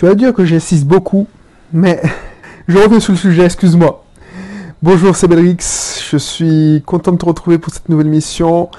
Tu vas dire que j'insiste beaucoup, mais je reviens sur le sujet, excuse-moi. Bonjour, c'est Belrix. Je suis content de te retrouver pour cette nouvelle émission.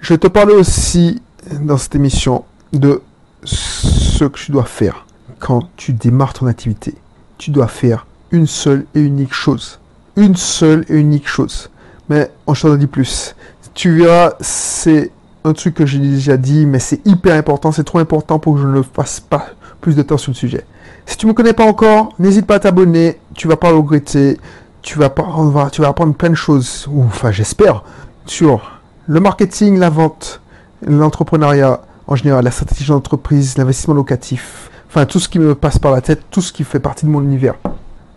Je te parler aussi dans cette émission de ce que tu dois faire quand tu démarres ton activité. Tu dois faire une seule et unique chose. Une seule et unique chose. Mais on t'en dit plus. Tu verras, c'est un truc que j'ai déjà dit, mais c'est hyper important. C'est trop important pour que je ne fasse pas plus de temps sur le sujet. Si tu me connais pas encore, n'hésite pas à t'abonner. Tu vas pas regretter. Tu vas, pas, tu vas apprendre plein de choses. Enfin, j'espère. Sur le marketing, la vente, l'entrepreneuriat en général, la stratégie d'entreprise, l'investissement locatif. Enfin, tout ce qui me passe par la tête, tout ce qui fait partie de mon univers.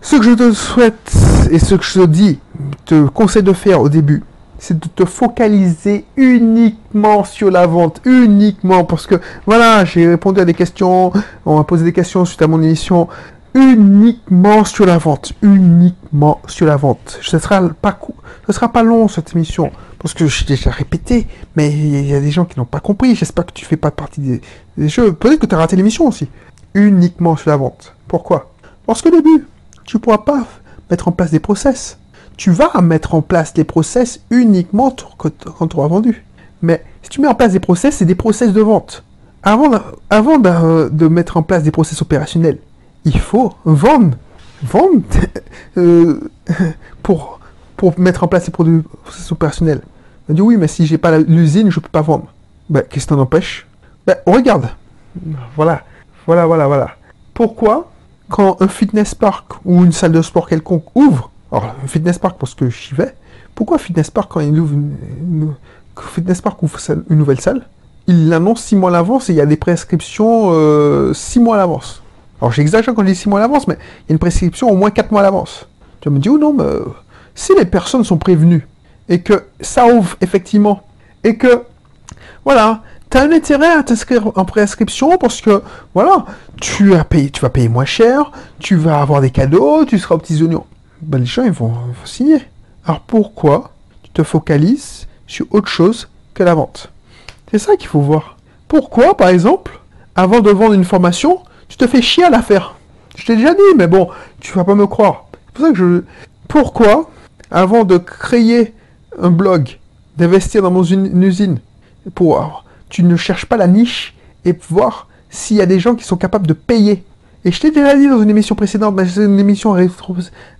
Ce que je te souhaite et ce que je te dis, te conseille de faire au début, c'est de te focaliser uniquement sur la vente, uniquement, parce que voilà, j'ai répondu à des questions, on m'a posé des questions suite à mon émission, uniquement sur la vente, uniquement sur la vente. Ce sera pas, ce sera pas long cette émission, parce que j'ai déjà répété, mais il y a des gens qui n'ont pas compris. J'espère que tu fais pas partie des, jeux. Peut-être que tu as raté l'émission aussi. Uniquement sur la vente. Pourquoi? Parce qu'au début, tu pourras pas mettre en place des process tu vas mettre en place des process uniquement quand tu auras vendu. Mais si tu mets en place des process, c'est des process de vente. Avant, avant de, mettre en place des process opérationnels, il faut vendre. Vendre euh, pour, mettre en place ces process opérationnels. On dit oui, mais si j'ai pas l'usine, je peux pas vendre. Ben, qu'est-ce qui t'en empêche ben, regarde. Voilà. Voilà, voilà, voilà. Pourquoi, quand un fitness park ou une salle de sport quelconque ouvre, alors, Fitness Park, parce que j'y vais. Pourquoi Fitness Park, quand il ouvre une, Fitness Park ouvre une nouvelle salle, il l'annonce six mois à l'avance et il y a des prescriptions euh, six mois à l'avance. Alors, j'exagère quand je dis six mois à l'avance, mais il y a une prescription au moins quatre mois à l'avance. Tu vas me dire, oh non, mais euh, si les personnes sont prévenues et que ça ouvre effectivement et que, voilà, tu as un intérêt à t'inscrire en prescription parce que, voilà, tu, as payé, tu vas payer moins cher, tu vas avoir des cadeaux, tu seras aux petits oignons. Ben, les gens ils vont, signer. Alors pourquoi tu te focalises sur autre chose que la vente? C'est ça qu'il faut voir. Pourquoi, par exemple, avant de vendre une formation, tu te fais chier à la faire? Je t'ai déjà dit, mais bon, tu vas pas me croire. C'est pour ça que je. Pourquoi, avant de créer un blog, d'investir dans une usine, pour tu ne cherches pas la niche et voir s'il y a des gens qui sont capables de payer et je t'ai déjà dit dans une émission précédente, mais c'est une émission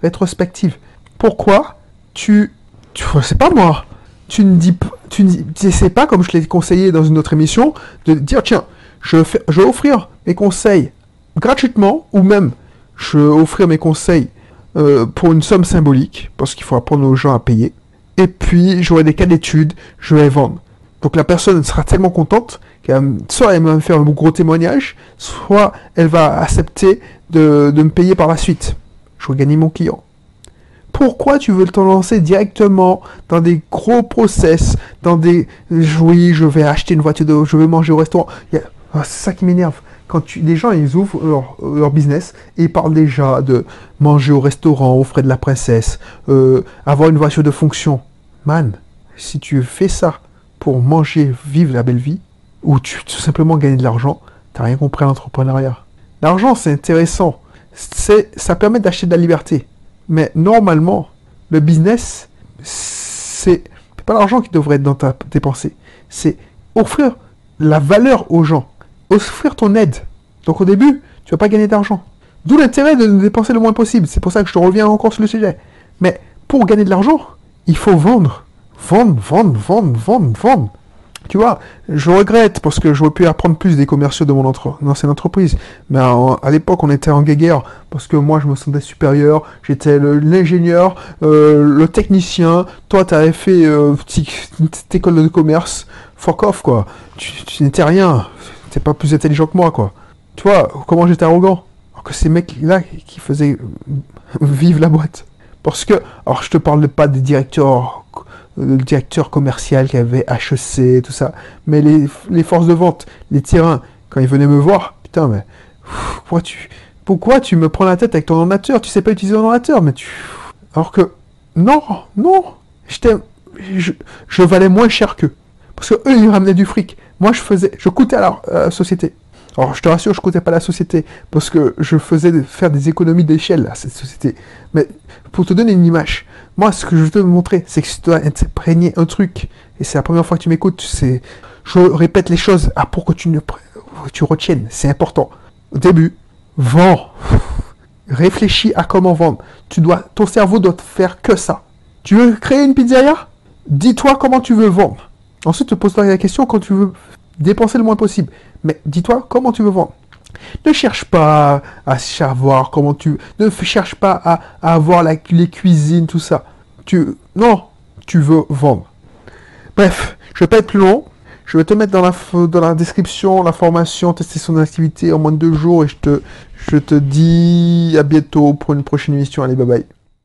rétrospective. Pourquoi tu, tu sais pas moi, tu ne dis, tu sais pas comme je l'ai conseillé dans une autre émission, de dire tiens, je vais, je vais offrir mes conseils gratuitement ou même je vais offrir mes conseils euh, pour une somme symbolique parce qu'il faut apprendre aux gens à payer. Et puis j'aurai des cas d'études, je vais vendre. Donc la personne sera tellement contente soit elle va me faire un gros témoignage, soit elle va accepter de, me payer par la suite. Je vais gagner mon client. Pourquoi tu veux te lancer directement dans des gros process, dans des oui, je vais acheter une voiture de, je vais manger au restaurant. Ah, c'est ça qui m'énerve. Quand les gens ils ouvrent leur, business et ils parlent déjà de manger au restaurant, aux frais de la princesse, euh, avoir une voiture de fonction. Man, si tu fais ça pour manger, vivre la belle vie, ou tu tout simplement gagner de l'argent, t'as rien compris à l'entrepreneuriat. L'argent, c'est intéressant. C'est, ça permet d'acheter de la liberté. Mais normalement, le business, c'est pas l'argent qui devrait être dans ta, tes pensées. C'est offrir la valeur aux gens. Offrir ton aide. Donc au début, tu vas pas gagner d'argent. D'où l'intérêt de dépenser le moins possible. C'est pour ça que je te reviens encore sur le sujet. Mais pour gagner de l'argent, il faut vendre. Vendre, vendre, vendre, vendre, vendre. Tu vois, je regrette parce que j'aurais pu apprendre plus des commerciaux de mon ancienne entreprise. Mais à, l'époque, on était en guéguerre parce que moi, je me sentais supérieur. J'étais l'ingénieur, euh, le technicien. Toi, tu avais fait euh, petite école de commerce. Fuck off, quoi. Tu, n'étais rien. Tu pas plus intelligent que moi, quoi. Tu vois, comment j'étais arrogant. Alors que ces mecs-là qui faisaient vivre la boîte. Parce que, alors je te parle pas des directeurs le directeur commercial qui avait HEC, tout ça. Mais les, forces de vente, les terrains, quand ils venaient me voir, putain, mais pourquoi tu, pourquoi tu me prends la tête avec ton ordinateur? Tu sais pas utiliser un ordinateur, mais tu. Alors que, non, non, j'étais, je, valais moins cher qu'eux. Parce que eux, ils ramenaient du fric. Moi, je faisais, je coûtais à la, société. Alors, je te rassure, je ne comptais pas la société, parce que je faisais faire des économies d'échelle à cette société. Mais pour te donner une image, moi, ce que je veux te montrer, c'est que si tu dois imprégner un truc, et c'est la première fois que tu m'écoutes, c'est, je répète les choses ah, pour que tu, ne, tu retiennes, c'est important. Au début, vends. Réfléchis à comment vendre. Tu dois, ton cerveau doit faire que ça. Tu veux créer une pizzeria? Dis-toi comment tu veux vendre. Ensuite, te pose-toi la question quand tu veux dépenser le moins possible. Mais dis-toi comment tu veux vendre? Ne cherche pas à savoir comment tu... Ne cherche pas à, avoir la, les cuisines, tout ça. Tu... Non, tu veux vendre. Bref, je vais pas être plus long. Je vais te mettre dans la, dans la description la formation, tester son activité en moins de deux jours et je te, je te dis à bientôt pour une prochaine émission. Allez, bye bye.